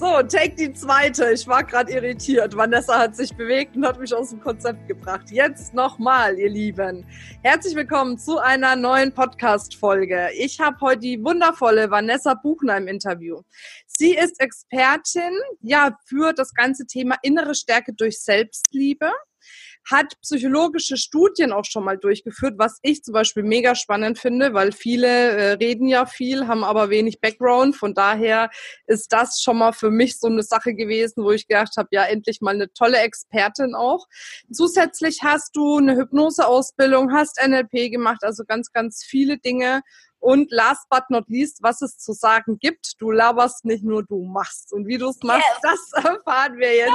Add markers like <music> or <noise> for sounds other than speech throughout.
So, take die zweite. Ich war gerade irritiert. Vanessa hat sich bewegt und hat mich aus dem Konzept gebracht. Jetzt nochmal, ihr Lieben. Herzlich willkommen zu einer neuen Podcast-Folge. Ich habe heute die wundervolle Vanessa Buchner im Interview. Sie ist Expertin, ja, für das ganze Thema innere Stärke durch Selbstliebe hat psychologische Studien auch schon mal durchgeführt, was ich zum Beispiel mega spannend finde, weil viele äh, reden ja viel, haben aber wenig Background. Von daher ist das schon mal für mich so eine Sache gewesen, wo ich gedacht habe, ja, endlich mal eine tolle Expertin auch. Zusätzlich hast du eine Hypnoseausbildung, hast NLP gemacht, also ganz, ganz viele Dinge und last but not least, was es zu sagen gibt. Du laberst nicht nur, du machst. Und wie du es machst, yes. das <laughs> erfahren wir jetzt.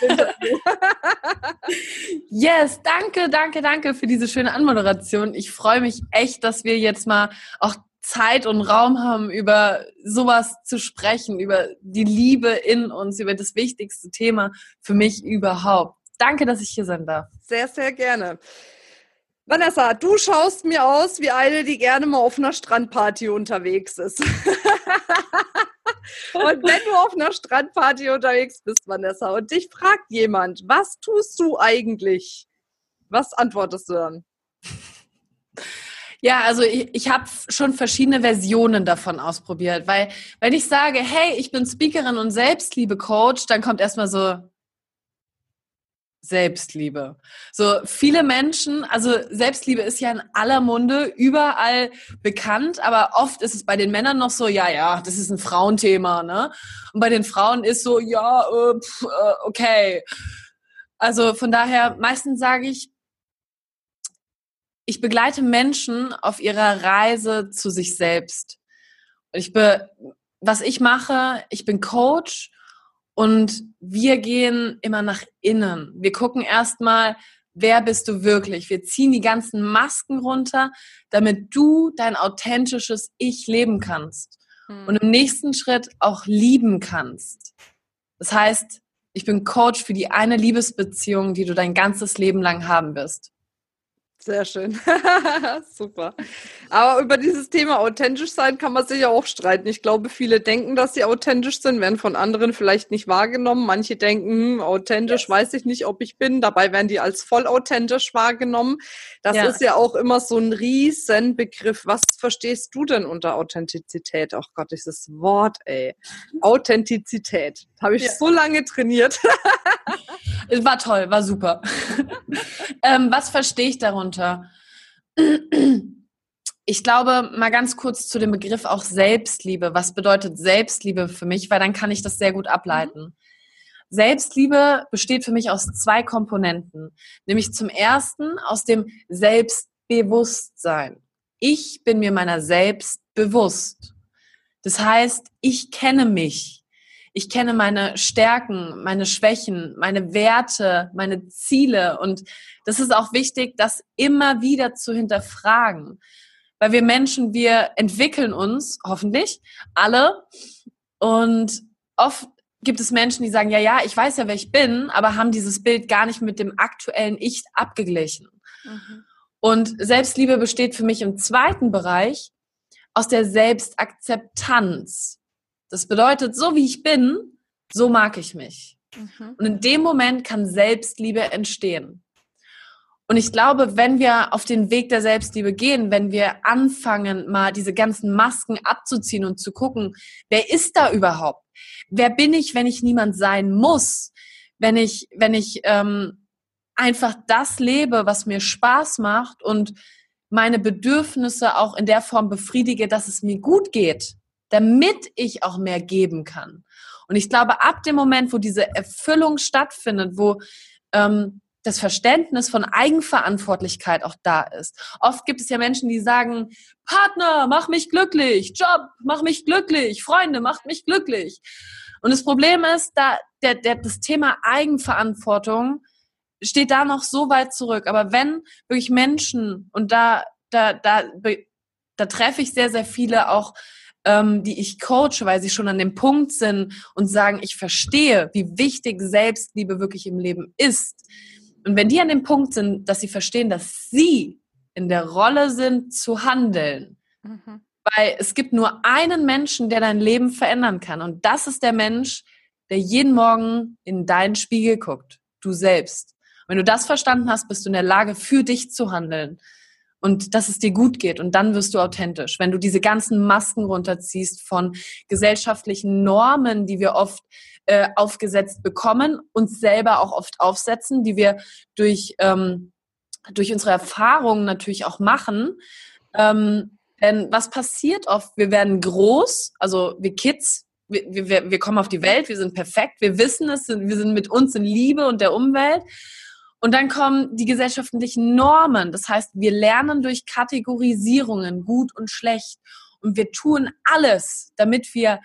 <laughs> yes, danke, danke, danke für diese schöne Anmoderation. Ich freue mich echt, dass wir jetzt mal auch Zeit und Raum haben, über sowas zu sprechen, über die Liebe in uns, über das wichtigste Thema für mich überhaupt. Danke, dass ich hier sein darf. Sehr, sehr gerne. Vanessa, du schaust mir aus wie eine, die gerne mal auf einer Strandparty unterwegs ist. <laughs> und wenn du auf einer Strandparty unterwegs bist, Vanessa, und dich fragt jemand, was tust du eigentlich? Was antwortest du dann? Ja, also ich, ich habe schon verschiedene Versionen davon ausprobiert, weil wenn ich sage, hey, ich bin Speakerin und Selbstliebe-Coach, dann kommt erstmal so, Selbstliebe. So viele Menschen, also Selbstliebe ist ja in aller Munde, überall bekannt, aber oft ist es bei den Männern noch so, ja, ja, das ist ein Frauenthema, ne? Und bei den Frauen ist so, ja, äh, pff, äh, okay. Also von daher, meistens sage ich, ich begleite Menschen auf ihrer Reise zu sich selbst. Ich be, was ich mache, ich bin Coach und wir gehen immer nach innen. Wir gucken erstmal, wer bist du wirklich? Wir ziehen die ganzen Masken runter, damit du dein authentisches Ich leben kannst. Mhm. Und im nächsten Schritt auch lieben kannst. Das heißt, ich bin Coach für die eine Liebesbeziehung, die du dein ganzes Leben lang haben wirst. Sehr schön. <laughs> Super. Aber über dieses Thema authentisch sein kann man sich ja auch streiten. Ich glaube, viele denken, dass sie authentisch sind, werden von anderen vielleicht nicht wahrgenommen. Manche denken, hm, authentisch yes. weiß ich nicht, ob ich bin. Dabei werden die als voll authentisch wahrgenommen. Das ja. ist ja auch immer so ein Riesenbegriff. Was verstehst du denn unter Authentizität? Ach Gott, dieses Wort, ey. Authentizität. Habe ich ja. so lange trainiert. <laughs> war toll, war super. ähm, was verstehe ich darunter? Ich glaube, mal ganz kurz zu dem Begriff auch Selbstliebe. Was bedeutet Selbstliebe für mich? Weil dann kann ich das sehr gut ableiten. Mhm. Selbstliebe besteht für mich aus zwei Komponenten. Nämlich zum ersten aus dem Selbstbewusstsein. Ich bin mir meiner selbst bewusst. Das heißt, ich kenne mich ich kenne meine Stärken, meine Schwächen, meine Werte, meine Ziele. Und das ist auch wichtig, das immer wieder zu hinterfragen. Weil wir Menschen, wir entwickeln uns, hoffentlich, alle. Und oft gibt es Menschen, die sagen, ja, ja, ich weiß ja, wer ich bin, aber haben dieses Bild gar nicht mit dem aktuellen Ich abgeglichen. Mhm. Und Selbstliebe besteht für mich im zweiten Bereich aus der Selbstakzeptanz. Das bedeutet, so wie ich bin, so mag ich mich. Mhm. Und in dem Moment kann Selbstliebe entstehen. Und ich glaube, wenn wir auf den Weg der Selbstliebe gehen, wenn wir anfangen, mal diese ganzen Masken abzuziehen und zu gucken, wer ist da überhaupt? Wer bin ich, wenn ich niemand sein muss? Wenn ich, wenn ich ähm, einfach das lebe, was mir Spaß macht und meine Bedürfnisse auch in der Form befriedige, dass es mir gut geht damit ich auch mehr geben kann. Und ich glaube, ab dem Moment, wo diese Erfüllung stattfindet, wo ähm, das Verständnis von Eigenverantwortlichkeit auch da ist. Oft gibt es ja Menschen, die sagen, Partner, mach mich glücklich, Job, mach mich glücklich, Freunde, macht mich glücklich. Und das Problem ist, da der, der, das Thema Eigenverantwortung steht da noch so weit zurück. Aber wenn wirklich Menschen, und da, da, da, da treffe ich sehr, sehr viele auch, ähm, die ich coache, weil sie schon an dem Punkt sind und sagen, ich verstehe, wie wichtig Selbstliebe wirklich im Leben ist. Und wenn die an dem Punkt sind, dass sie verstehen, dass sie in der Rolle sind, zu handeln, mhm. weil es gibt nur einen Menschen, der dein Leben verändern kann. Und das ist der Mensch, der jeden Morgen in deinen Spiegel guckt. Du selbst. Wenn du das verstanden hast, bist du in der Lage, für dich zu handeln und dass es dir gut geht und dann wirst du authentisch. Wenn du diese ganzen Masken runterziehst von gesellschaftlichen Normen, die wir oft äh, aufgesetzt bekommen, uns selber auch oft aufsetzen, die wir durch, ähm, durch unsere Erfahrungen natürlich auch machen. Ähm, denn was passiert oft? Wir werden groß, also wir Kids, wir, wir, wir kommen auf die Welt, wir sind perfekt, wir wissen es, wir sind mit uns in Liebe und der Umwelt. Und dann kommen die gesellschaftlichen Normen. Das heißt, wir lernen durch Kategorisierungen gut und schlecht. Und wir tun alles, damit wir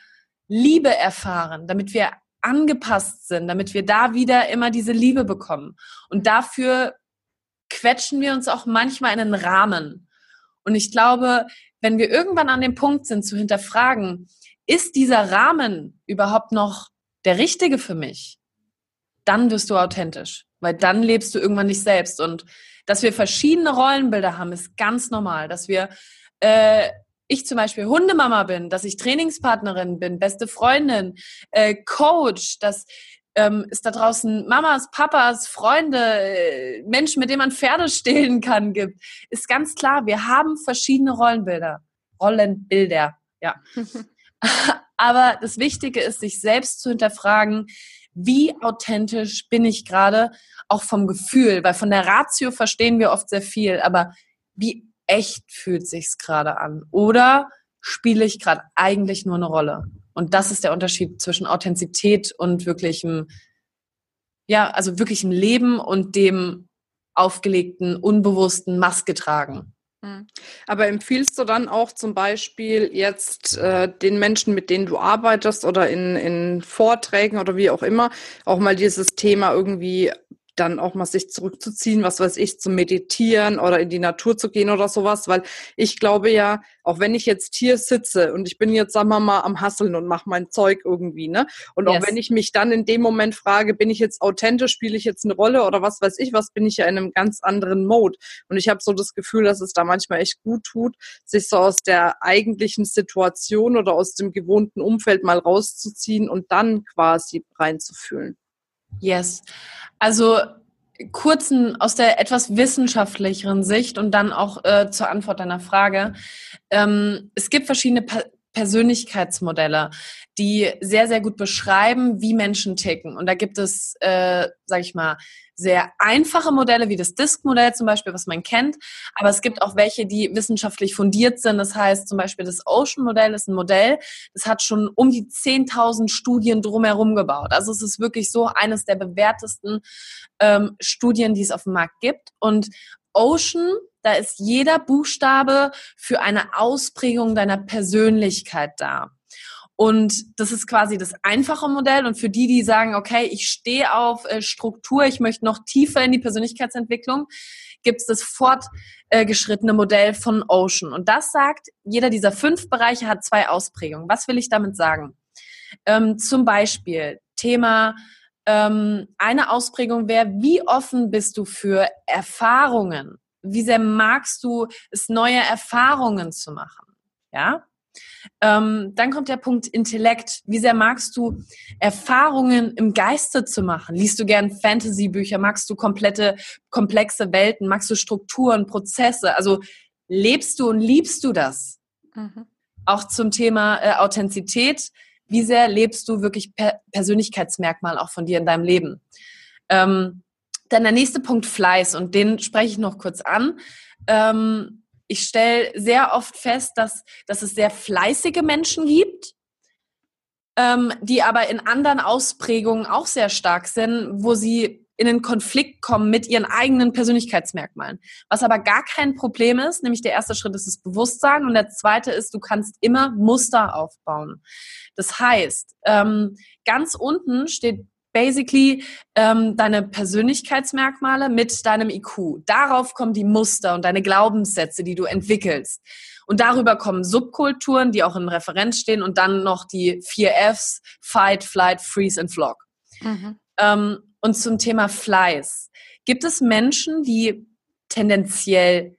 Liebe erfahren, damit wir angepasst sind, damit wir da wieder immer diese Liebe bekommen. Und dafür quetschen wir uns auch manchmal in einen Rahmen. Und ich glaube, wenn wir irgendwann an dem Punkt sind zu hinterfragen, ist dieser Rahmen überhaupt noch der richtige für mich? Dann wirst du authentisch weil dann lebst du irgendwann nicht selbst. Und dass wir verschiedene Rollenbilder haben, ist ganz normal. Dass wir, äh, ich zum Beispiel Hundemama bin, dass ich Trainingspartnerin bin, beste Freundin, äh, Coach, dass ähm, es da draußen Mamas, Papas, Freunde, äh, Menschen, mit denen man Pferde stehlen kann, gibt, ist ganz klar, wir haben verschiedene Rollenbilder. Rollenbilder, ja. <laughs> <laughs> Aber das Wichtige ist, sich selbst zu hinterfragen, wie authentisch bin ich gerade, auch vom Gefühl, weil von der Ratio verstehen wir oft sehr viel, aber wie echt fühlt sich's gerade an? Oder spiele ich gerade eigentlich nur eine Rolle? Und das ist der Unterschied zwischen Authentizität und wirklichem, ja, also wirklichem Leben und dem aufgelegten, unbewussten Maske tragen. Hm. Aber empfiehlst du dann auch zum Beispiel jetzt äh, den Menschen, mit denen du arbeitest oder in, in Vorträgen oder wie auch immer, auch mal dieses Thema irgendwie dann auch mal sich zurückzuziehen, was weiß ich, zu meditieren oder in die Natur zu gehen oder sowas, weil ich glaube ja, auch wenn ich jetzt hier sitze und ich bin jetzt, sagen wir mal, am Hasseln und mache mein Zeug irgendwie, ne? Und yes. auch wenn ich mich dann in dem Moment frage, bin ich jetzt authentisch, spiele ich jetzt eine Rolle oder was weiß ich, was bin ich ja in einem ganz anderen Mode. Und ich habe so das Gefühl, dass es da manchmal echt gut tut, sich so aus der eigentlichen Situation oder aus dem gewohnten Umfeld mal rauszuziehen und dann quasi reinzufühlen. Yes. Also kurzen aus der etwas wissenschaftlicheren Sicht und dann auch äh, zur Antwort deiner Frage. Ähm, es gibt verschiedene pa Persönlichkeitsmodelle, die sehr, sehr gut beschreiben, wie Menschen ticken. Und da gibt es, äh, sag ich mal, sehr einfache Modelle wie das Disk-Modell zum Beispiel, was man kennt. Aber es gibt auch welche, die wissenschaftlich fundiert sind. Das heißt zum Beispiel das Ocean-Modell ist ein Modell, das hat schon um die 10.000 Studien drumherum gebaut. Also es ist wirklich so eines der bewährtesten ähm, Studien, die es auf dem Markt gibt. Und Ocean, da ist jeder Buchstabe für eine Ausprägung deiner Persönlichkeit da. Und das ist quasi das einfache Modell. Und für die, die sagen, okay, ich stehe auf äh, Struktur, ich möchte noch tiefer in die Persönlichkeitsentwicklung, gibt es das fortgeschrittene Modell von Ocean. Und das sagt, jeder dieser fünf Bereiche hat zwei Ausprägungen. Was will ich damit sagen? Ähm, zum Beispiel Thema, ähm, eine Ausprägung wäre, wie offen bist du für Erfahrungen? Wie sehr magst du es, neue Erfahrungen zu machen? Ja, ähm, dann kommt der Punkt Intellekt. Wie sehr magst du Erfahrungen im Geiste zu machen? Liest du gern Fantasy-Bücher? Magst du komplette, komplexe Welten? Magst du Strukturen, Prozesse? Also lebst du und liebst du das? Mhm. Auch zum Thema äh, Authentizität. Wie sehr lebst du wirklich per Persönlichkeitsmerkmal auch von dir in deinem Leben? Ähm, dann der nächste Punkt Fleiß und den spreche ich noch kurz an. Ähm, ich stelle sehr oft fest, dass, dass es sehr fleißige Menschen gibt, ähm, die aber in anderen Ausprägungen auch sehr stark sind, wo sie in einen Konflikt kommen mit ihren eigenen Persönlichkeitsmerkmalen. Was aber gar kein Problem ist, nämlich der erste Schritt ist das Bewusstsein und der zweite ist, du kannst immer Muster aufbauen. Das heißt, ähm, ganz unten steht basically ähm, deine Persönlichkeitsmerkmale mit deinem IQ. Darauf kommen die Muster und deine Glaubenssätze, die du entwickelst. Und darüber kommen Subkulturen, die auch in Referenz stehen und dann noch die vier Fs, Fight, Flight, Freeze und Flock. Mhm. Ähm, und zum Thema Fleiß. Gibt es Menschen, die tendenziell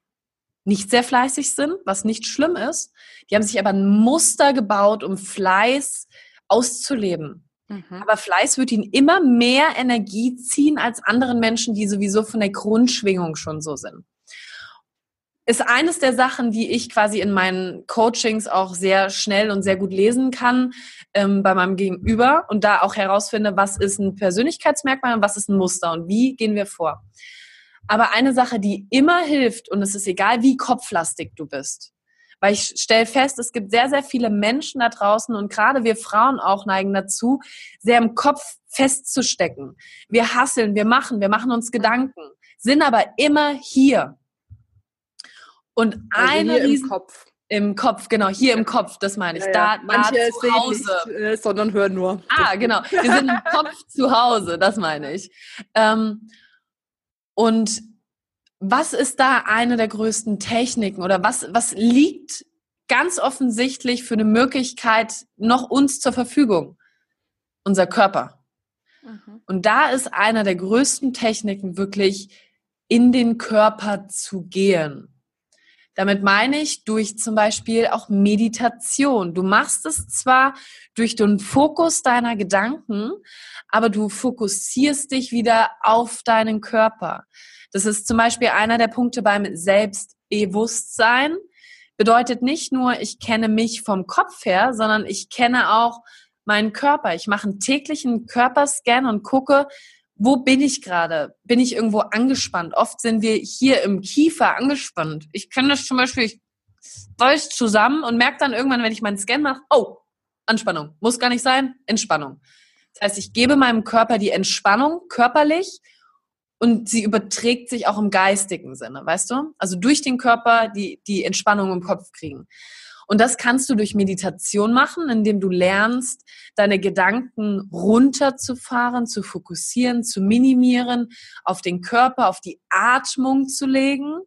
nicht sehr fleißig sind, was nicht schlimm ist. Die haben sich aber ein Muster gebaut, um Fleiß auszuleben. Mhm. Aber Fleiß wird ihnen immer mehr Energie ziehen als anderen Menschen, die sowieso von der Grundschwingung schon so sind. Ist eines der Sachen, die ich quasi in meinen Coachings auch sehr schnell und sehr gut lesen kann ähm, bei meinem Gegenüber und da auch herausfinde, was ist ein Persönlichkeitsmerkmal und was ist ein Muster und wie gehen wir vor. Aber eine Sache, die immer hilft, und es ist egal, wie kopflastig du bist, weil ich stelle fest, es gibt sehr, sehr viele Menschen da draußen und gerade wir Frauen auch neigen dazu, sehr im Kopf festzustecken. Wir hasseln, wir machen, wir machen uns Gedanken, sind aber immer hier. Und also eine Riesen im Kopf. Im Kopf, genau, hier im Kopf, das meine ich. Ja, ja. Da, Manche da zu Hause. Nicht, äh, sondern hören nur. Ah, genau. Wir sind im Kopf zu Hause, das meine ich. Ähm, und was ist da eine der größten Techniken oder was, was liegt ganz offensichtlich für eine Möglichkeit noch uns zur Verfügung? Unser Körper. Mhm. Und da ist einer der größten Techniken wirklich in den Körper zu gehen. Damit meine ich durch zum Beispiel auch Meditation. Du machst es zwar durch den Fokus deiner Gedanken, aber du fokussierst dich wieder auf deinen Körper. Das ist zum Beispiel einer der Punkte beim Selbstbewusstsein. Bedeutet nicht nur, ich kenne mich vom Kopf her, sondern ich kenne auch meinen Körper. Ich mache einen täglichen Körperscan und gucke, wo bin ich gerade? Bin ich irgendwo angespannt? Oft sind wir hier im Kiefer angespannt. Ich kenne das zum Beispiel, ich weiß zusammen und merke dann irgendwann, wenn ich meinen Scan mache, oh, Anspannung. Muss gar nicht sein, Entspannung. Das heißt, ich gebe meinem Körper die Entspannung körperlich und sie überträgt sich auch im geistigen Sinne, weißt du? Also durch den Körper die, die Entspannung im Kopf kriegen. Und das kannst du durch Meditation machen, indem du lernst, deine Gedanken runterzufahren, zu fokussieren, zu minimieren, auf den Körper, auf die Atmung zu legen.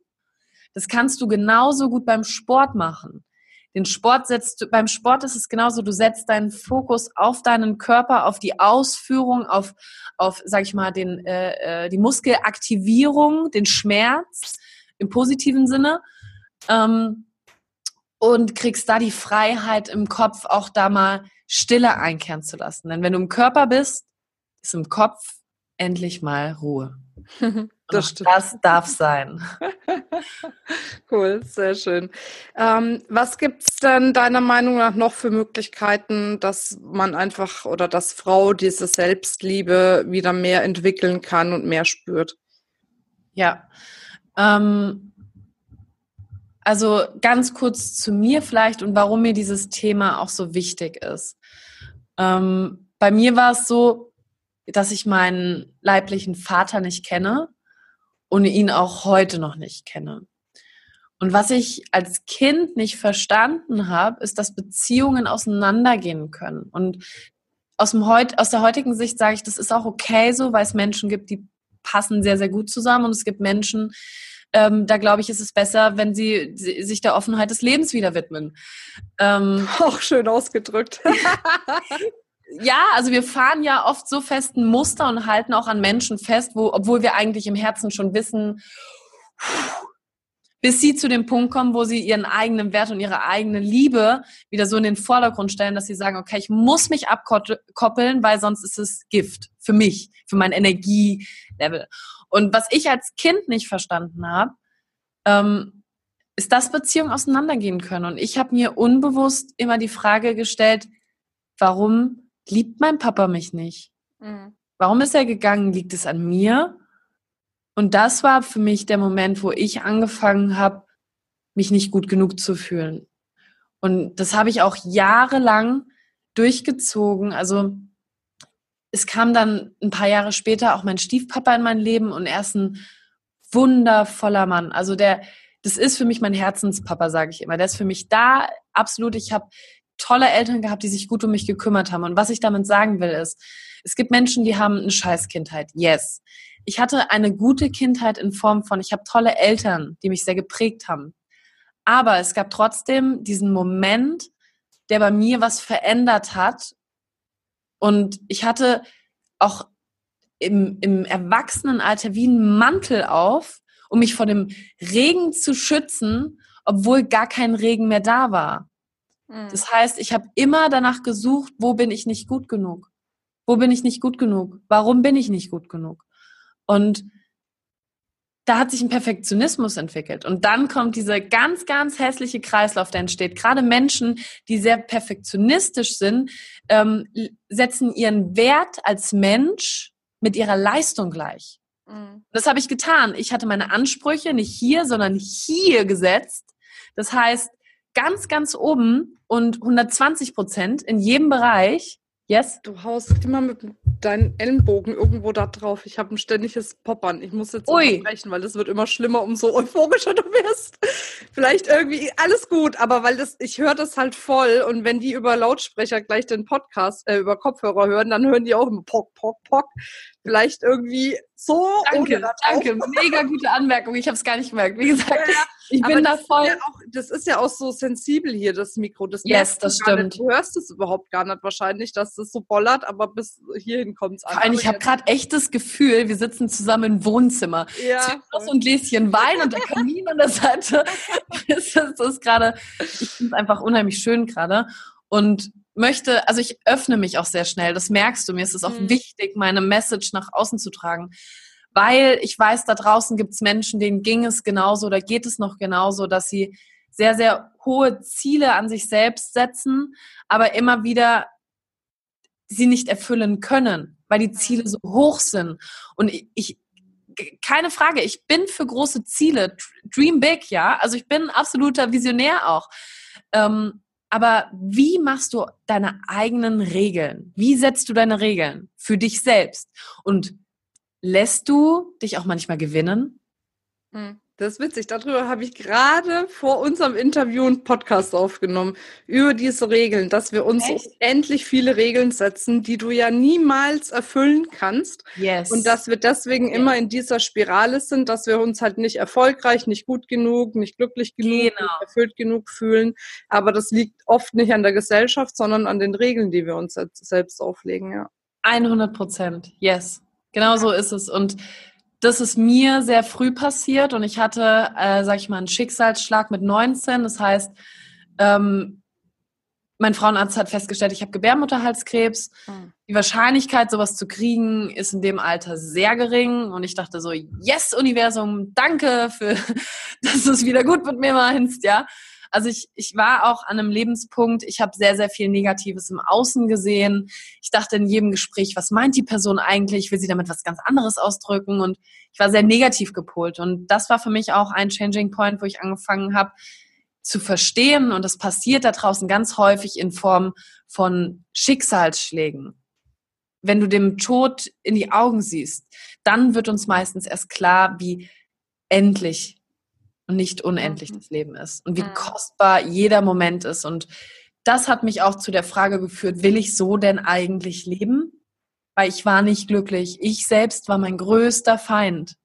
Das kannst du genauso gut beim Sport machen. Den Sport setzt du, beim Sport ist es genauso, du setzt deinen Fokus auf deinen Körper, auf die Ausführung, auf, auf, sag ich mal, den, äh, äh die Muskelaktivierung, den Schmerz im positiven Sinne. Ähm, und kriegst da die Freiheit im Kopf auch da mal Stille einkehren zu lassen. Denn wenn du im Körper bist, ist im Kopf endlich mal Ruhe. <laughs> das, das darf sein. <laughs> cool, sehr schön. Ähm, was gibt es denn deiner Meinung nach noch für Möglichkeiten, dass man einfach oder dass Frau diese Selbstliebe wieder mehr entwickeln kann und mehr spürt? Ja, ähm, also ganz kurz zu mir vielleicht und warum mir dieses Thema auch so wichtig ist. Ähm, bei mir war es so, dass ich meinen leiblichen Vater nicht kenne und ihn auch heute noch nicht kenne. Und was ich als Kind nicht verstanden habe, ist, dass Beziehungen auseinandergehen können. Und aus, dem heut, aus der heutigen Sicht sage ich, das ist auch okay so, weil es Menschen gibt, die passen sehr, sehr gut zusammen. Und es gibt Menschen, ähm, da glaube ich, ist es besser, wenn sie, sie, sich der Offenheit des Lebens wieder widmen. Ähm, <laughs> Auch schön ausgedrückt. <laughs> ja, also wir fahren ja oft so festen Muster und halten auch an Menschen fest, wo, obwohl wir eigentlich im Herzen schon wissen, bis sie zu dem Punkt kommen, wo sie ihren eigenen Wert und ihre eigene Liebe wieder so in den Vordergrund stellen, dass sie sagen, okay, ich muss mich abkoppeln, weil sonst ist es Gift für mich, für mein Energielevel. Und was ich als Kind nicht verstanden habe, ähm, ist, dass Beziehungen auseinandergehen können. Und ich habe mir unbewusst immer die Frage gestellt, warum liebt mein Papa mich nicht? Mhm. Warum ist er gegangen? Liegt es an mir? Und das war für mich der Moment, wo ich angefangen habe, mich nicht gut genug zu fühlen. Und das habe ich auch jahrelang durchgezogen. Also es kam dann ein paar Jahre später auch mein Stiefpapa in mein Leben und er ist ein wundervoller Mann. Also der, das ist für mich mein Herzenspapa, sage ich immer. Der ist für mich da absolut. Ich habe tolle Eltern gehabt, die sich gut um mich gekümmert haben. Und was ich damit sagen will, ist, es gibt Menschen, die haben eine Scheißkindheit. Yes. Ich hatte eine gute Kindheit in Form von, ich habe tolle Eltern, die mich sehr geprägt haben. Aber es gab trotzdem diesen Moment, der bei mir was verändert hat. Und ich hatte auch im, im Erwachsenenalter wie einen Mantel auf, um mich vor dem Regen zu schützen, obwohl gar kein Regen mehr da war. Mhm. Das heißt, ich habe immer danach gesucht, wo bin ich nicht gut genug? Wo bin ich nicht gut genug? Warum bin ich nicht gut genug? Und da hat sich ein Perfektionismus entwickelt. Und dann kommt dieser ganz, ganz hässliche Kreislauf, der entsteht. Gerade Menschen, die sehr perfektionistisch sind, ähm, setzen ihren Wert als Mensch mit ihrer Leistung gleich. Mhm. Das habe ich getan. Ich hatte meine Ansprüche nicht hier, sondern hier gesetzt. Das heißt, ganz, ganz oben und 120 Prozent in jedem Bereich Yes? Du haust immer mit deinen Ellenbogen irgendwo da drauf. Ich habe ein ständiges Poppern. Ich muss jetzt unterbrechen, weil es wird immer schlimmer, umso euphorischer du wirst. Vielleicht irgendwie alles gut, aber weil das, ich höre das halt voll und wenn die über Lautsprecher gleich den Podcast, äh, über Kopfhörer hören, dann hören die auch immer Pock, Pock, Pock. Vielleicht irgendwie so. Danke, danke. Mega gute Anmerkung. Ich habe es gar nicht gemerkt. Wie gesagt, ja, ich bin da voll. Ist ja auch, das ist ja auch so sensibel hier, das Mikro. Das yes, das stimmt. Nicht. Du hörst es überhaupt gar nicht wahrscheinlich, dass das so bollert, aber bis hierhin kommt es an. Ich habe gerade echt das Gefühl, wir sitzen zusammen im Wohnzimmer. Ja. So ein Gläschen Wein und der Kamin an der Seite. <laughs> <laughs> das ist, ist gerade, ich finde es einfach unheimlich schön gerade. Und möchte, also ich öffne mich auch sehr schnell, das merkst du, mir ist es auch mhm. wichtig, meine Message nach außen zu tragen, weil ich weiß, da draußen gibt es Menschen, denen ging es genauso oder geht es noch genauso, dass sie sehr, sehr hohe Ziele an sich selbst setzen, aber immer wieder sie nicht erfüllen können, weil die Ziele so hoch sind. Und ich, keine Frage, ich bin für große Ziele, dream big, ja. Also ich bin absoluter Visionär auch. Ähm, aber wie machst du deine eigenen Regeln? Wie setzt du deine Regeln für dich selbst? Und lässt du dich auch manchmal gewinnen? Hm. Das ist witzig. Darüber habe ich gerade vor unserem Interview einen Podcast aufgenommen über diese Regeln, dass wir uns Echt? endlich viele Regeln setzen, die du ja niemals erfüllen kannst. Yes. Und dass wir deswegen yes. immer in dieser Spirale sind, dass wir uns halt nicht erfolgreich, nicht gut genug, nicht glücklich genug, genau. nicht erfüllt genug fühlen. Aber das liegt oft nicht an der Gesellschaft, sondern an den Regeln, die wir uns selbst auflegen. Ja. 100 Prozent. Yes. Genau so ist es. Und das ist mir sehr früh passiert und ich hatte, äh, sag ich mal, einen Schicksalsschlag mit 19. Das heißt, ähm, mein Frauenarzt hat festgestellt, ich habe Gebärmutterhalskrebs. Mhm. Die Wahrscheinlichkeit, sowas zu kriegen, ist in dem Alter sehr gering. Und ich dachte so, yes, Universum, danke für, <laughs> dass du es wieder gut mit mir meinst, ja. Also ich, ich war auch an einem Lebenspunkt, ich habe sehr, sehr viel Negatives im Außen gesehen. Ich dachte in jedem Gespräch, was meint die Person eigentlich? Will sie damit was ganz anderes ausdrücken? Und ich war sehr negativ gepolt. Und das war für mich auch ein Changing Point, wo ich angefangen habe zu verstehen. Und das passiert da draußen ganz häufig in Form von Schicksalsschlägen. Wenn du dem Tod in die Augen siehst, dann wird uns meistens erst klar, wie endlich und nicht unendlich mhm. das Leben ist und wie mhm. kostbar jeder Moment ist. Und das hat mich auch zu der Frage geführt, will ich so denn eigentlich leben? Weil ich war nicht glücklich. Ich selbst war mein größter Feind.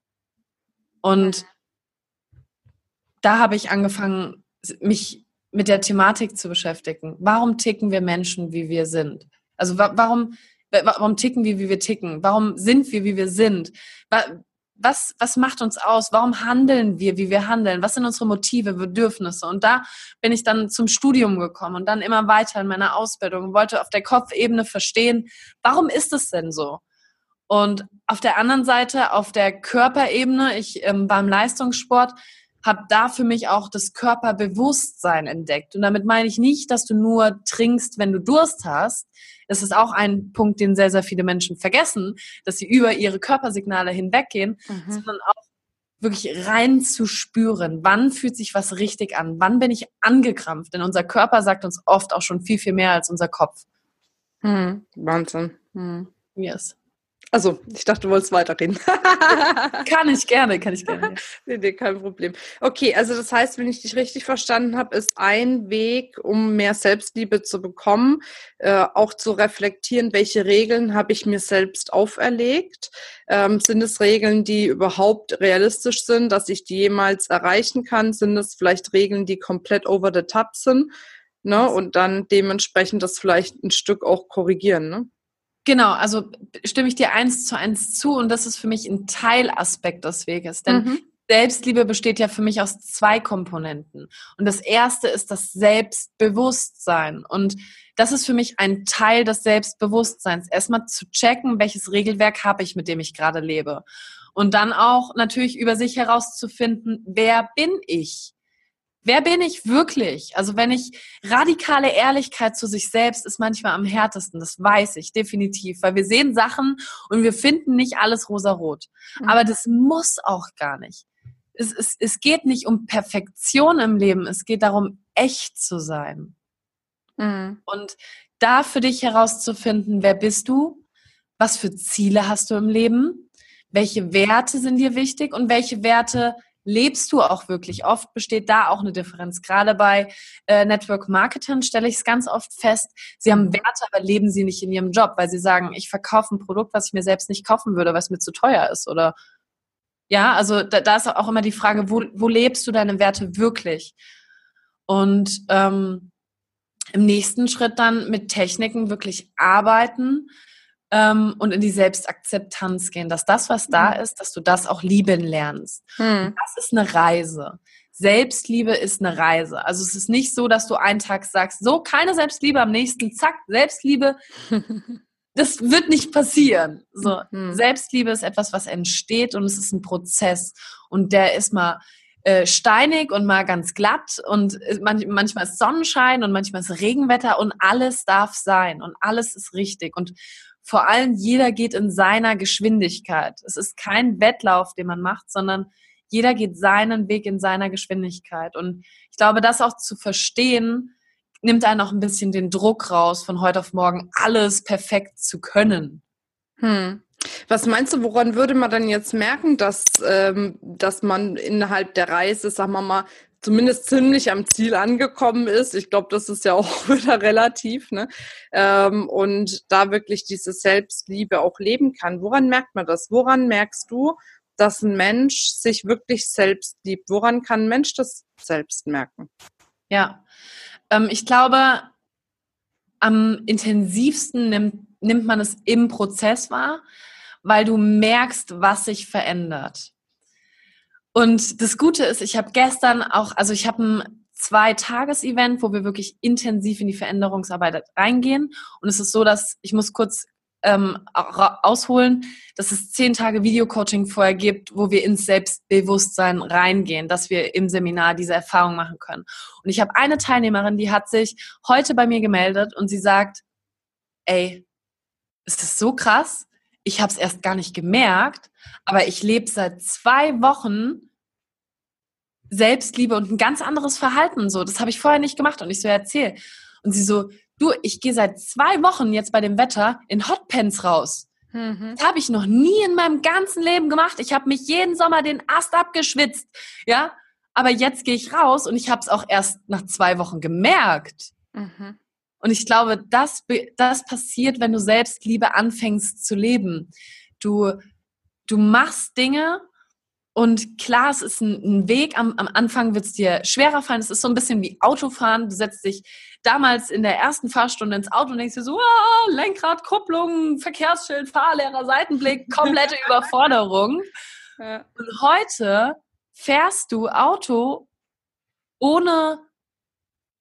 Und da habe ich angefangen, mich mit der Thematik zu beschäftigen. Warum ticken wir Menschen, wie wir sind? Also warum, warum ticken wir, wie wir ticken? Warum sind wir, wie wir sind? Was, was macht uns aus? Warum handeln wir, wie wir handeln? Was sind unsere Motive, Bedürfnisse? Und da bin ich dann zum Studium gekommen und dann immer weiter in meiner Ausbildung und wollte auf der Kopfebene verstehen, warum ist es denn so? Und auf der anderen Seite, auf der Körperebene, ich ähm, beim Leistungssport, habe da für mich auch das Körperbewusstsein entdeckt. Und damit meine ich nicht, dass du nur trinkst, wenn du Durst hast, das ist auch ein Punkt, den sehr, sehr viele Menschen vergessen, dass sie über ihre Körpersignale hinweggehen, mhm. sondern auch wirklich rein zu spüren, wann fühlt sich was richtig an, wann bin ich angekrampft, denn unser Körper sagt uns oft auch schon viel, viel mehr als unser Kopf. Mhm. Wahnsinn. Mhm. Yes. Also, ich dachte, du wolltest weiterreden. <laughs> kann ich gerne, kann ich gerne. nee, nee, kein Problem. Okay, also das heißt, wenn ich dich richtig verstanden habe, ist ein Weg, um mehr Selbstliebe zu bekommen, äh, auch zu reflektieren, welche Regeln habe ich mir selbst auferlegt. Ähm, sind es Regeln, die überhaupt realistisch sind, dass ich die jemals erreichen kann? Sind es vielleicht Regeln, die komplett over the top sind? Ne? Und dann dementsprechend das vielleicht ein Stück auch korrigieren, ne? Genau, also stimme ich dir eins zu eins zu und das ist für mich ein Teilaspekt des Weges. Denn mhm. Selbstliebe besteht ja für mich aus zwei Komponenten. Und das erste ist das Selbstbewusstsein. Und das ist für mich ein Teil des Selbstbewusstseins. Erstmal zu checken, welches Regelwerk habe ich, mit dem ich gerade lebe. Und dann auch natürlich über sich herauszufinden, wer bin ich? Wer bin ich wirklich? Also wenn ich radikale Ehrlichkeit zu sich selbst ist manchmal am härtesten, das weiß ich definitiv, weil wir sehen Sachen und wir finden nicht alles rosarot. Mhm. Aber das muss auch gar nicht. Es, es, es geht nicht um Perfektion im Leben, es geht darum, echt zu sein. Mhm. Und da für dich herauszufinden, wer bist du? Was für Ziele hast du im Leben? Welche Werte sind dir wichtig und welche Werte lebst du auch wirklich? Oft besteht da auch eine Differenz. Gerade bei äh, Network Marketing stelle ich es ganz oft fest, sie haben Werte, aber leben sie nicht in ihrem Job, weil sie sagen, ich verkaufe ein Produkt, was ich mir selbst nicht kaufen würde, was mir zu teuer ist. Oder ja, also da, da ist auch immer die Frage, wo, wo lebst du deine Werte wirklich? Und ähm, im nächsten Schritt dann mit Techniken wirklich arbeiten, ähm, und in die Selbstakzeptanz gehen, dass das, was da mhm. ist, dass du das auch lieben lernst. Mhm. Das ist eine Reise. Selbstliebe ist eine Reise. Also es ist nicht so, dass du einen Tag sagst, so keine Selbstliebe, am nächsten zack, Selbstliebe. <laughs> das wird nicht passieren. So, mhm. Selbstliebe ist etwas, was entsteht und es ist ein Prozess. Und der ist mal äh, steinig und mal ganz glatt und äh, manch, manchmal ist Sonnenschein und manchmal ist Regenwetter und alles darf sein und alles ist richtig. Und vor allem jeder geht in seiner Geschwindigkeit. Es ist kein Wettlauf, den man macht, sondern jeder geht seinen Weg in seiner Geschwindigkeit. Und ich glaube, das auch zu verstehen, nimmt einen auch ein bisschen den Druck raus, von heute auf morgen alles perfekt zu können. Hm. Was meinst du, woran würde man dann jetzt merken, dass, ähm, dass man innerhalb der Reise, sagen wir mal, zumindest ziemlich am Ziel angekommen ist. Ich glaube, das ist ja auch <laughs> wieder relativ, ne? Ähm, und da wirklich diese Selbstliebe auch leben kann. Woran merkt man das? Woran merkst du, dass ein Mensch sich wirklich selbst liebt? Woran kann ein Mensch das selbst merken? Ja, ähm, ich glaube, am intensivsten nimmt, nimmt man es im Prozess wahr, weil du merkst, was sich verändert. Und das Gute ist, ich habe gestern auch, also ich habe ein Zwei-Tages-Event, wo wir wirklich intensiv in die Veränderungsarbeit reingehen. Und es ist so, dass ich muss kurz ähm, ausholen, dass es zehn Tage Videocoaching vorher gibt, wo wir ins Selbstbewusstsein reingehen, dass wir im Seminar diese Erfahrung machen können. Und ich habe eine Teilnehmerin, die hat sich heute bei mir gemeldet und sie sagt, ey, ist das so krass? Ich habe es erst gar nicht gemerkt, aber ich lebe seit zwei Wochen Selbstliebe und ein ganz anderes Verhalten. So, das habe ich vorher nicht gemacht und ich so erzähl. Und sie so, du, ich gehe seit zwei Wochen jetzt bei dem Wetter in Hotpants raus. Mhm. Das habe ich noch nie in meinem ganzen Leben gemacht. Ich habe mich jeden Sommer den Ast abgeschwitzt, ja. Aber jetzt gehe ich raus und ich habe es auch erst nach zwei Wochen gemerkt. Mhm. Und ich glaube, das, das passiert, wenn du Selbstliebe anfängst zu leben. Du, du machst Dinge und klar, es ist ein, ein Weg. Am, am Anfang wird es dir schwerer fallen. Es ist so ein bisschen wie Autofahren. Du setzt dich damals in der ersten Fahrstunde ins Auto und denkst dir so, ah, Lenkrad, Kupplung, Verkehrsschild, Fahrlehrer, Seitenblick, <laughs> komplette Überforderung. Ja. Und heute fährst du Auto ohne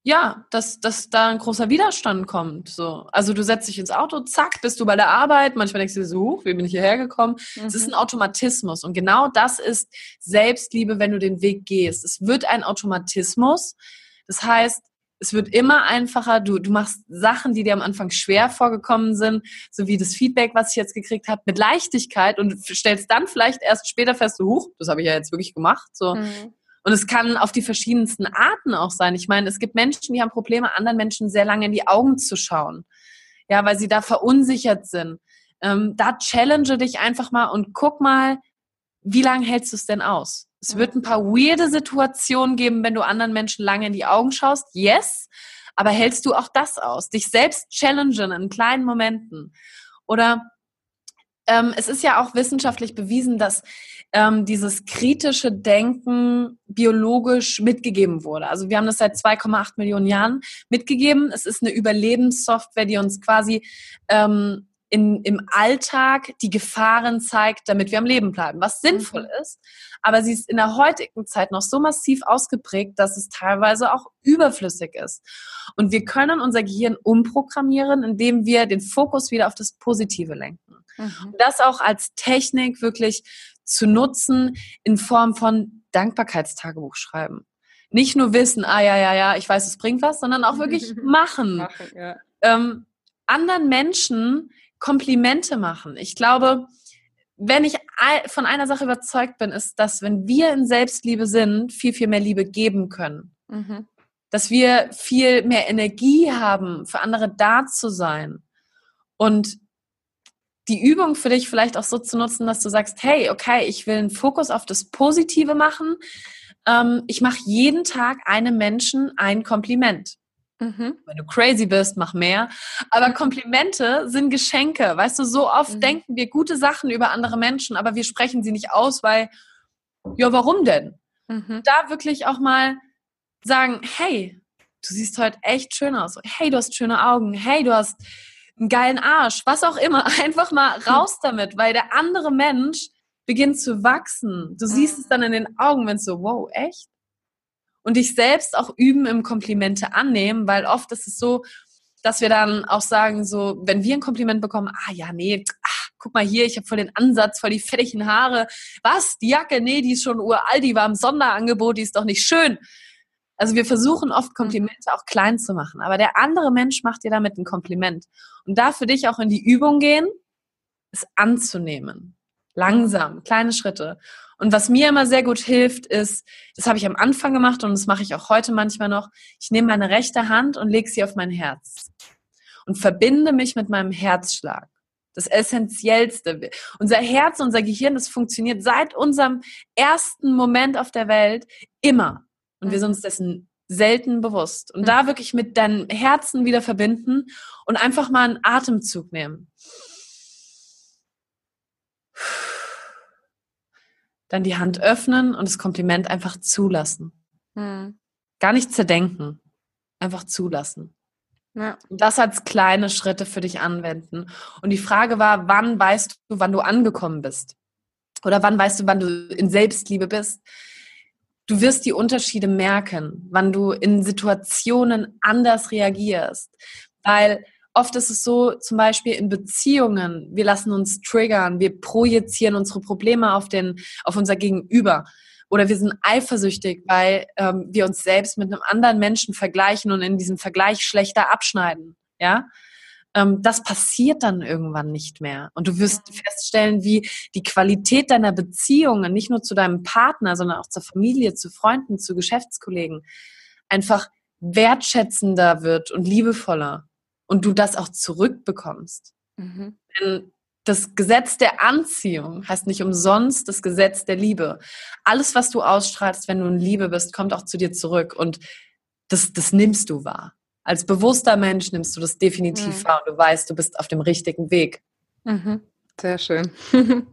ja, dass, dass da ein großer Widerstand kommt. So. Also du setzt dich ins Auto, zack, bist du bei der Arbeit. Manchmal denkst du dir so, wie bin ich hierher gekommen? Mhm. Es ist ein Automatismus. Und genau das ist Selbstliebe, wenn du den Weg gehst. Es wird ein Automatismus. Das heißt, es wird immer einfacher. Du, du machst Sachen, die dir am Anfang schwer vorgekommen sind, so wie das Feedback, was ich jetzt gekriegt habe, mit Leichtigkeit und stellst dann vielleicht erst später fest, so, huch, das habe ich ja jetzt wirklich gemacht. So. Mhm. Und es kann auf die verschiedensten Arten auch sein. Ich meine, es gibt Menschen, die haben Probleme, anderen Menschen sehr lange in die Augen zu schauen. Ja, weil sie da verunsichert sind. Ähm, da challenge dich einfach mal und guck mal, wie lange hältst du es denn aus? Es wird ein paar weirde Situationen geben, wenn du anderen Menschen lange in die Augen schaust. Yes. Aber hältst du auch das aus? Dich selbst challengen in kleinen Momenten. Oder ähm, es ist ja auch wissenschaftlich bewiesen, dass ähm, dieses kritische Denken biologisch mitgegeben wurde. Also wir haben das seit 2,8 Millionen Jahren mitgegeben. Es ist eine Überlebenssoftware, die uns quasi ähm, in, im Alltag die Gefahren zeigt, damit wir am Leben bleiben, was sinnvoll mhm. ist. Aber sie ist in der heutigen Zeit noch so massiv ausgeprägt, dass es teilweise auch überflüssig ist. Und wir können unser Gehirn umprogrammieren, indem wir den Fokus wieder auf das Positive lenken. Mhm. Und das auch als Technik wirklich zu nutzen in Form von Dankbarkeitstagebuch schreiben. Nicht nur wissen, ah ja, ja, ja, ich weiß, es bringt was, sondern auch wirklich <laughs> machen. machen ja. ähm, anderen Menschen Komplimente machen. Ich glaube, wenn ich von einer Sache überzeugt bin, ist, dass wenn wir in Selbstliebe sind, viel, viel mehr Liebe geben können. Mhm. Dass wir viel mehr Energie haben, für andere da zu sein. Und die Übung für dich vielleicht auch so zu nutzen, dass du sagst, hey, okay, ich will einen Fokus auf das Positive machen. Ähm, ich mache jeden Tag einem Menschen ein Kompliment. Mhm. Wenn du crazy bist, mach mehr. Aber Komplimente sind Geschenke. Weißt du, so oft mhm. denken wir gute Sachen über andere Menschen, aber wir sprechen sie nicht aus, weil, ja, warum denn? Mhm. Da wirklich auch mal sagen, hey, du siehst heute echt schön aus. Hey, du hast schöne Augen. Hey, du hast einen geilen Arsch. Was auch immer. <laughs> Einfach mal raus damit, weil der andere Mensch beginnt zu wachsen. Du siehst es mhm. dann in den Augen, wenn es so, wow, echt? und dich selbst auch üben im Komplimente annehmen, weil oft ist es so, dass wir dann auch sagen, so, wenn wir ein Kompliment bekommen, ah ja, nee, ach, guck mal hier, ich habe voll den Ansatz, voll die fettigen Haare. Was? Die Jacke? Nee, die ist schon uralt, die war im Sonderangebot, die ist doch nicht schön. Also wir versuchen oft Komplimente auch klein zu machen, aber der andere Mensch macht dir damit ein Kompliment. Und da für dich auch in die Übung gehen, es anzunehmen. Langsam, kleine Schritte. Und was mir immer sehr gut hilft, ist, das habe ich am Anfang gemacht und das mache ich auch heute manchmal noch, ich nehme meine rechte Hand und lege sie auf mein Herz und verbinde mich mit meinem Herzschlag. Das Essentiellste. Unser Herz, unser Gehirn, das funktioniert seit unserem ersten Moment auf der Welt immer. Und wir sind uns dessen selten bewusst. Und da wirklich mit deinem Herzen wieder verbinden und einfach mal einen Atemzug nehmen dann die Hand öffnen und das Kompliment einfach zulassen. Hm. Gar nicht zerdenken, einfach zulassen. Ja. Und das als kleine Schritte für dich anwenden. Und die Frage war, wann weißt du, wann du angekommen bist? Oder wann weißt du, wann du in Selbstliebe bist? Du wirst die Unterschiede merken, wann du in Situationen anders reagierst. Weil oft ist es so, zum Beispiel in Beziehungen, wir lassen uns triggern, wir projizieren unsere Probleme auf, den, auf unser Gegenüber. Oder wir sind eifersüchtig, weil ähm, wir uns selbst mit einem anderen Menschen vergleichen und in diesem Vergleich schlechter abschneiden. Ja, ähm, das passiert dann irgendwann nicht mehr. Und du wirst feststellen, wie die Qualität deiner Beziehungen, nicht nur zu deinem Partner, sondern auch zur Familie, zu Freunden, zu Geschäftskollegen, einfach wertschätzender wird und liebevoller und du das auch zurückbekommst. Mhm. Denn das Gesetz der Anziehung heißt nicht umsonst das Gesetz der Liebe. Alles, was du ausstrahlst, wenn du in Liebe bist, kommt auch zu dir zurück und das, das nimmst du wahr. Als bewusster Mensch nimmst du das definitiv mhm. wahr und du weißt, du bist auf dem richtigen Weg. Mhm. Sehr schön. <laughs>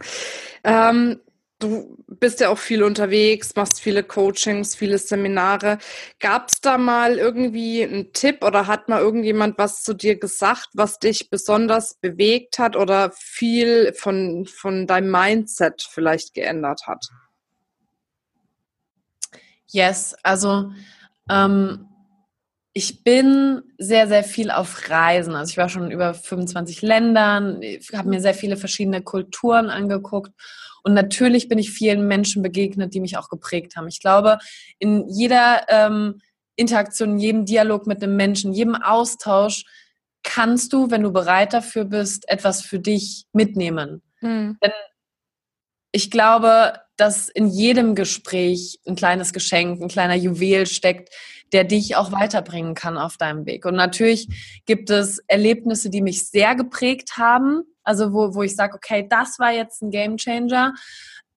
ähm, du bist ja auch viel unterwegs, machst viele Coachings, viele Seminare. Gab es da mal irgendwie einen Tipp oder hat mal irgendjemand was zu dir gesagt, was dich besonders bewegt hat oder viel von, von deinem Mindset vielleicht geändert hat? Yes, also ähm, ich bin sehr, sehr viel auf Reisen. Also ich war schon in über 25 Ländern, habe mir sehr viele verschiedene Kulturen angeguckt und natürlich bin ich vielen Menschen begegnet, die mich auch geprägt haben. Ich glaube, in jeder ähm, Interaktion, in jedem Dialog mit einem Menschen, jedem Austausch kannst du, wenn du bereit dafür bist, etwas für dich mitnehmen. Mhm. Denn ich glaube, dass in jedem Gespräch ein kleines Geschenk, ein kleiner Juwel steckt, der dich auch weiterbringen kann auf deinem Weg. Und natürlich gibt es Erlebnisse, die mich sehr geprägt haben, also wo, wo ich sage, okay, das war jetzt ein Game Changer.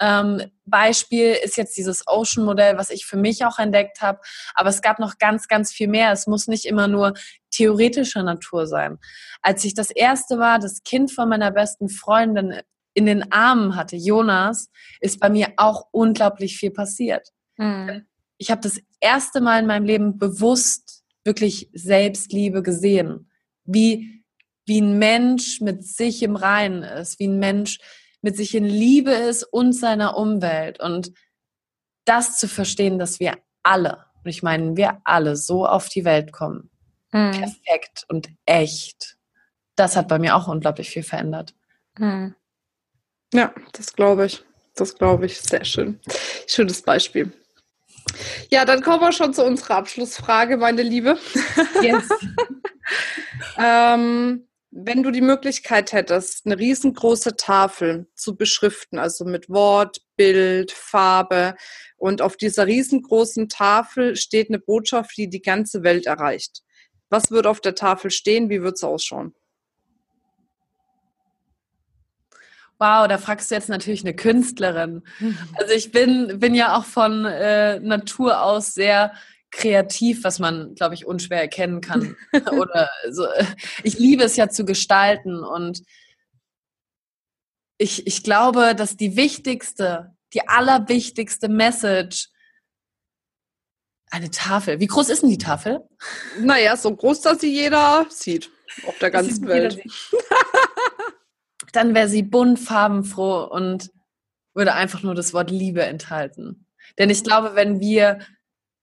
Ähm, Beispiel ist jetzt dieses Ocean-Modell, was ich für mich auch entdeckt habe. Aber es gab noch ganz, ganz viel mehr. Es muss nicht immer nur theoretischer Natur sein. Als ich das erste Mal das Kind von meiner besten Freundin in den Armen hatte, Jonas, ist bei mir auch unglaublich viel passiert. Mhm. Ich habe das erste Mal in meinem Leben bewusst wirklich Selbstliebe gesehen. Wie, wie ein Mensch mit sich im Reinen ist, wie ein Mensch mit sich in Liebe ist und seiner Umwelt. Und das zu verstehen, dass wir alle, und ich meine, wir alle so auf die Welt kommen. Mhm. Perfekt und echt. Das hat bei mir auch unglaublich viel verändert. Mhm. Ja, das glaube ich. Das glaube ich. Sehr schön. Schönes Beispiel. Ja, dann kommen wir schon zu unserer Abschlussfrage, meine Liebe. Yes. <laughs> ähm, wenn du die Möglichkeit hättest, eine riesengroße Tafel zu beschriften, also mit Wort, Bild, Farbe, und auf dieser riesengroßen Tafel steht eine Botschaft, die die ganze Welt erreicht. Was würde auf der Tafel stehen? Wie würde es ausschauen? Wow, da fragst du jetzt natürlich eine Künstlerin. Mhm. Also ich bin, bin ja auch von äh, Natur aus sehr kreativ, was man, glaube ich, unschwer erkennen kann. <laughs> Oder so. Ich liebe es ja zu gestalten und ich, ich glaube, dass die wichtigste, die allerwichtigste Message eine Tafel. Wie groß ist denn die Tafel? Naja, so groß, dass sie jeder sieht auf der ganzen Welt. <laughs> Dann wäre sie bunt, farbenfroh und würde einfach nur das Wort Liebe enthalten. Denn ich glaube, wenn wir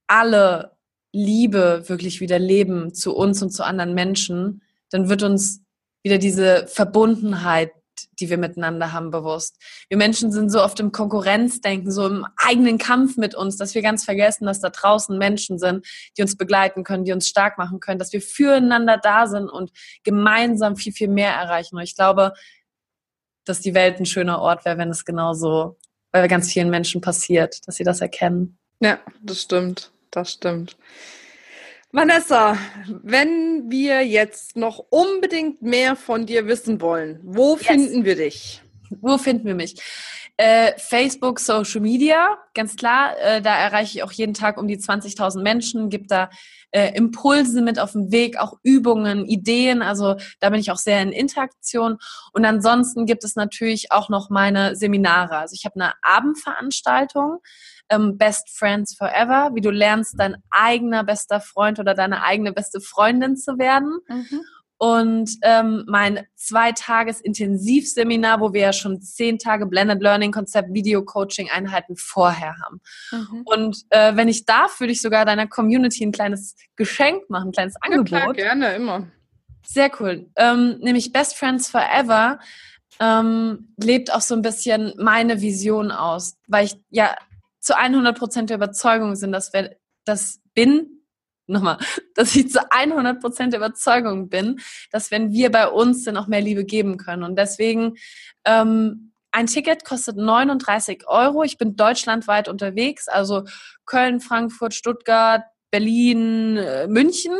alle Liebe wirklich wieder leben zu uns und zu anderen Menschen, dann wird uns wieder diese Verbundenheit, die wir miteinander haben, bewusst. Wir Menschen sind so oft im Konkurrenzdenken, so im eigenen Kampf mit uns, dass wir ganz vergessen, dass da draußen Menschen sind, die uns begleiten können, die uns stark machen können, dass wir füreinander da sind und gemeinsam viel, viel mehr erreichen. Und ich glaube, dass die Welt ein schöner Ort wäre, wenn es genauso bei ganz vielen Menschen passiert, dass sie das erkennen. Ja, das stimmt das stimmt. Vanessa, wenn wir jetzt noch unbedingt mehr von dir wissen wollen, wo yes. finden wir dich? Wo finden wir mich? Äh, Facebook, Social Media, ganz klar. Äh, da erreiche ich auch jeden Tag um die 20.000 Menschen, gibt da äh, Impulse mit auf dem Weg, auch Übungen, Ideen. Also da bin ich auch sehr in Interaktion. Und ansonsten gibt es natürlich auch noch meine Seminare. Also ich habe eine Abendveranstaltung ähm, Best Friends Forever, wie du lernst, dein eigener bester Freund oder deine eigene beste Freundin zu werden. Mhm. Und ähm, mein Zwei-Tages-Intensivseminar, wo wir ja schon zehn Tage Blended Learning Konzept Video Coaching Einheiten vorher haben. Mhm. Und äh, wenn ich darf, würde ich sogar deiner Community ein kleines Geschenk machen, ein kleines Angebot. Ja, klar, gerne, immer. Sehr cool. Ähm, nämlich Best Friends Forever ähm, lebt auch so ein bisschen meine Vision aus, weil ich ja zu 100 Prozent der Überzeugung sind, dass wir das bin, nochmal, dass ich zu 100 Prozent der Überzeugung bin, dass wenn wir bei uns sind, auch mehr Liebe geben können. Und deswegen, ähm, ein Ticket kostet 39 Euro. Ich bin deutschlandweit unterwegs, also Köln, Frankfurt, Stuttgart, Berlin, äh, München.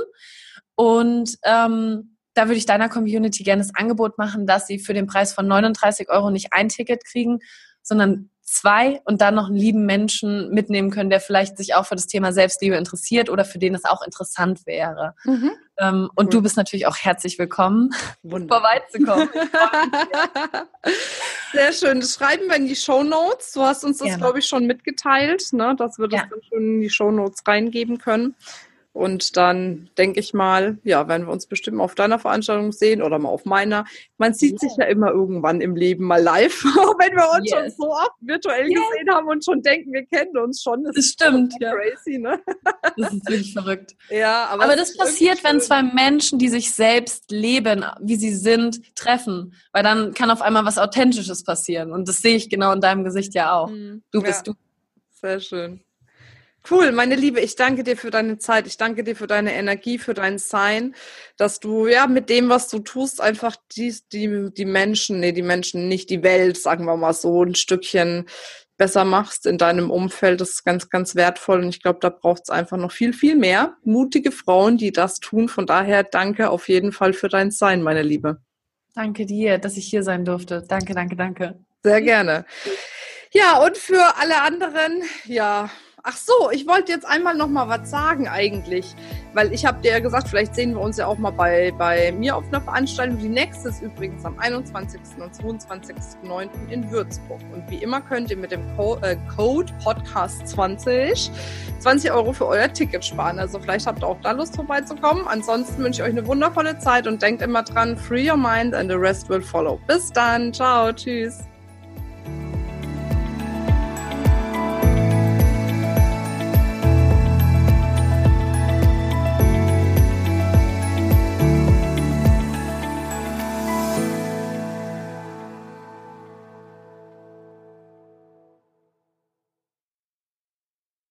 Und ähm, da würde ich deiner Community gerne das Angebot machen, dass sie für den Preis von 39 Euro nicht ein Ticket kriegen, sondern zwei und dann noch einen lieben Menschen mitnehmen können, der vielleicht sich auch für das Thema Selbstliebe interessiert oder für den es auch interessant wäre. Mhm. Ähm, und cool. du bist natürlich auch herzlich willkommen, <laughs> vorbeizukommen. <laughs> <laughs> Sehr schön. Das schreiben wir in die Show Notes. Du hast uns das, glaube ich, schon mitgeteilt, ne? dass wir das ja. dann schon in die Show Notes reingeben können. Und dann denke ich mal, ja, werden wir uns bestimmt auf deiner Veranstaltung sehen oder mal auf meiner. Man sieht yeah. sich ja immer irgendwann im Leben mal live, <laughs> auch wenn wir uns yes. schon so oft virtuell yes. gesehen haben und schon denken, wir kennen uns schon. Das, das stimmt, ja. Crazy, ne? Das ist wirklich verrückt. <laughs> Ja, aber, aber das passiert, wenn zwei Menschen, die sich selbst leben, wie sie sind, treffen. Weil dann kann auf einmal was Authentisches passieren. Und das sehe ich genau in deinem Gesicht ja auch. Mhm. Du bist ja. du. Sehr schön. Cool, meine Liebe, ich danke dir für deine Zeit, ich danke dir für deine Energie, für dein Sein, dass du ja mit dem, was du tust, einfach die, die, die Menschen, nee, die Menschen, nicht die Welt, sagen wir mal so, ein Stückchen besser machst in deinem Umfeld. Das ist ganz, ganz wertvoll. Und ich glaube, da braucht es einfach noch viel, viel mehr mutige Frauen, die das tun. Von daher danke auf jeden Fall für dein Sein, meine Liebe. Danke dir, dass ich hier sein durfte. Danke, danke, danke. Sehr gerne. Ja, und für alle anderen, ja, Ach so, ich wollte jetzt einmal noch mal was sagen eigentlich, weil ich habe dir ja gesagt, vielleicht sehen wir uns ja auch mal bei, bei mir auf einer Veranstaltung. Die nächste ist übrigens am 21. und 22.09. in Würzburg. Und wie immer könnt ihr mit dem Co äh, Code Podcast20 20 Euro für euer Ticket sparen. Also vielleicht habt ihr auch da Lust vorbeizukommen. Ansonsten wünsche ich euch eine wundervolle Zeit und denkt immer dran, free your mind and the rest will follow. Bis dann, ciao, tschüss.